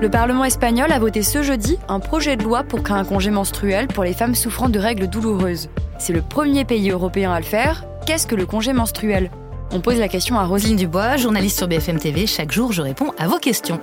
Le Parlement espagnol a voté ce jeudi un projet de loi pour créer un congé menstruel pour les femmes souffrant de règles douloureuses. C'est le premier pays européen à le faire. Qu'est-ce que le congé menstruel? On pose la question à Roselyne Dubois, journaliste sur BFM TV. Chaque jour, je réponds à vos questions.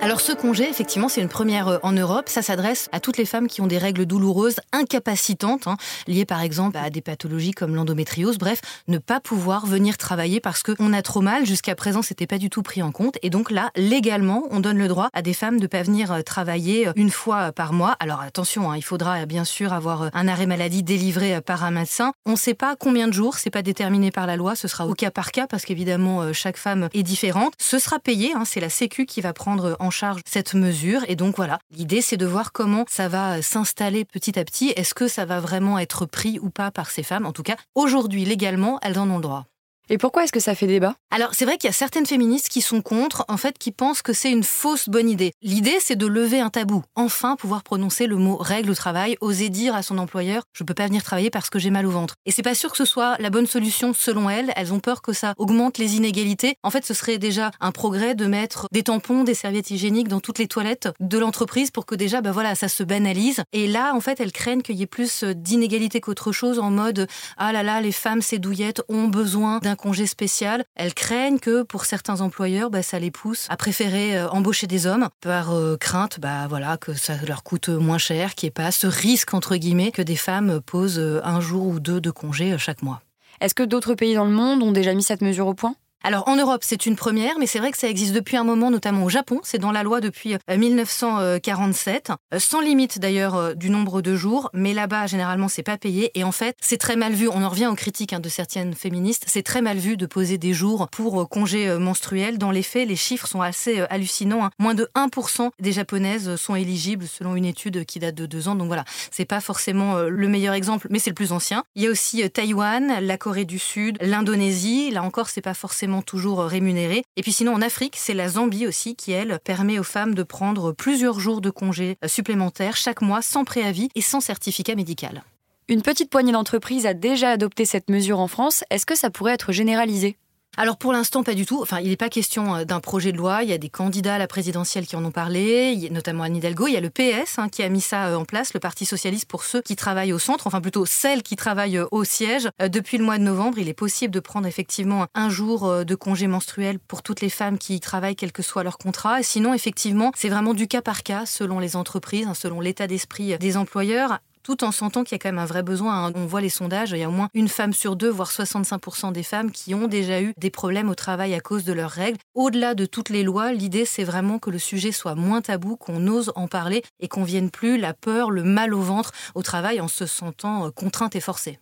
Alors ce congé, effectivement, c'est une première euh, en Europe. Ça s'adresse à toutes les femmes qui ont des règles douloureuses, incapacitantes, hein, liées par exemple à des pathologies comme l'endométriose. Bref, ne pas pouvoir venir travailler parce qu'on a trop mal. Jusqu'à présent, c'était pas du tout pris en compte. Et donc là, légalement, on donne le droit à des femmes de pas venir euh, travailler euh, une fois par mois. Alors attention, hein, il faudra bien sûr avoir un arrêt maladie délivré par un médecin. On ne sait pas combien de jours, c'est pas déterminé par la loi. Ce sera au cas par cas parce qu'évidemment chaque femme est différente. Ce sera payé. Hein, c'est la Sécu qui va prendre en charge cette mesure. Et donc voilà, l'idée c'est de voir comment ça va s'installer petit à petit. Est-ce que ça va vraiment être pris ou pas par ces femmes? En tout cas, aujourd'hui, légalement, elles en ont droit. Et pourquoi est-ce que ça fait débat? Alors, c'est vrai qu'il y a certaines féministes qui sont contre, en fait, qui pensent que c'est une fausse bonne idée. L'idée, c'est de lever un tabou. Enfin, pouvoir prononcer le mot règle au travail, oser dire à son employeur je peux pas venir travailler parce que j'ai mal au ventre. Et c'est pas sûr que ce soit la bonne solution selon elles. Elles ont peur que ça augmente les inégalités. En fait, ce serait déjà un progrès de mettre des tampons, des serviettes hygiéniques dans toutes les toilettes de l'entreprise pour que déjà, ben voilà, ça se banalise. Et là, en fait, elles craignent qu'il y ait plus d'inégalités qu'autre chose en mode ah là là, les femmes, ces douillettes, ont besoin d'un congé spécial. Elles craignent que pour certains employeurs, bah, ça les pousse à préférer euh, embaucher des hommes par euh, crainte bah, voilà, que ça leur coûte moins cher, qu'il n'y ait pas ce risque, entre guillemets, que des femmes posent euh, un jour ou deux de congé chaque mois. Est-ce que d'autres pays dans le monde ont déjà mis cette mesure au point? Alors en Europe, c'est une première, mais c'est vrai que ça existe depuis un moment, notamment au Japon. C'est dans la loi depuis 1947, euh, euh, sans limite d'ailleurs euh, du nombre de jours. Mais là-bas, généralement, c'est pas payé. Et en fait, c'est très mal vu. On en revient aux critiques hein, de certaines féministes. C'est très mal vu de poser des jours pour congés menstruels. Dans les faits, les chiffres sont assez hallucinants. Hein. Moins de 1% des japonaises sont éligibles selon une étude qui date de deux ans. Donc voilà, c'est pas forcément le meilleur exemple, mais c'est le plus ancien. Il y a aussi Taïwan, la Corée du Sud, l'Indonésie. Là encore, c'est pas forcément toujours rémunérés. Et puis sinon, en Afrique, c'est la Zambie aussi qui, elle, permet aux femmes de prendre plusieurs jours de congés supplémentaires chaque mois sans préavis et sans certificat médical. Une petite poignée d'entreprises a déjà adopté cette mesure en France. Est-ce que ça pourrait être généralisé? Alors pour l'instant, pas du tout. Enfin, il n'est pas question euh, d'un projet de loi. Il y a des candidats à la présidentielle qui en ont parlé, notamment Anne Hidalgo. Il y a le PS hein, qui a mis ça euh, en place, le Parti socialiste pour ceux qui travaillent au centre, enfin plutôt celles qui travaillent euh, au siège. Depuis le mois de novembre, il est possible de prendre effectivement un jour de congé menstruel pour toutes les femmes qui y travaillent, quel que soit leur contrat. Sinon, effectivement, c'est vraiment du cas par cas selon les entreprises, hein, selon l'état d'esprit des employeurs tout en sentant qu'il y a quand même un vrai besoin. Hein. On voit les sondages, il y a au moins une femme sur deux, voire 65% des femmes qui ont déjà eu des problèmes au travail à cause de leurs règles. Au-delà de toutes les lois, l'idée c'est vraiment que le sujet soit moins tabou, qu'on ose en parler et qu'on vienne plus la peur, le mal au ventre au travail en se sentant euh, contrainte et forcée.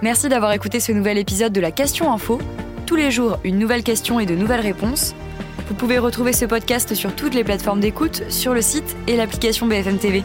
Merci d'avoir écouté ce nouvel épisode de la Question Info. Tous les jours, une nouvelle question et de nouvelles réponses. Vous pouvez retrouver ce podcast sur toutes les plateformes d'écoute, sur le site et l'application BFM TV.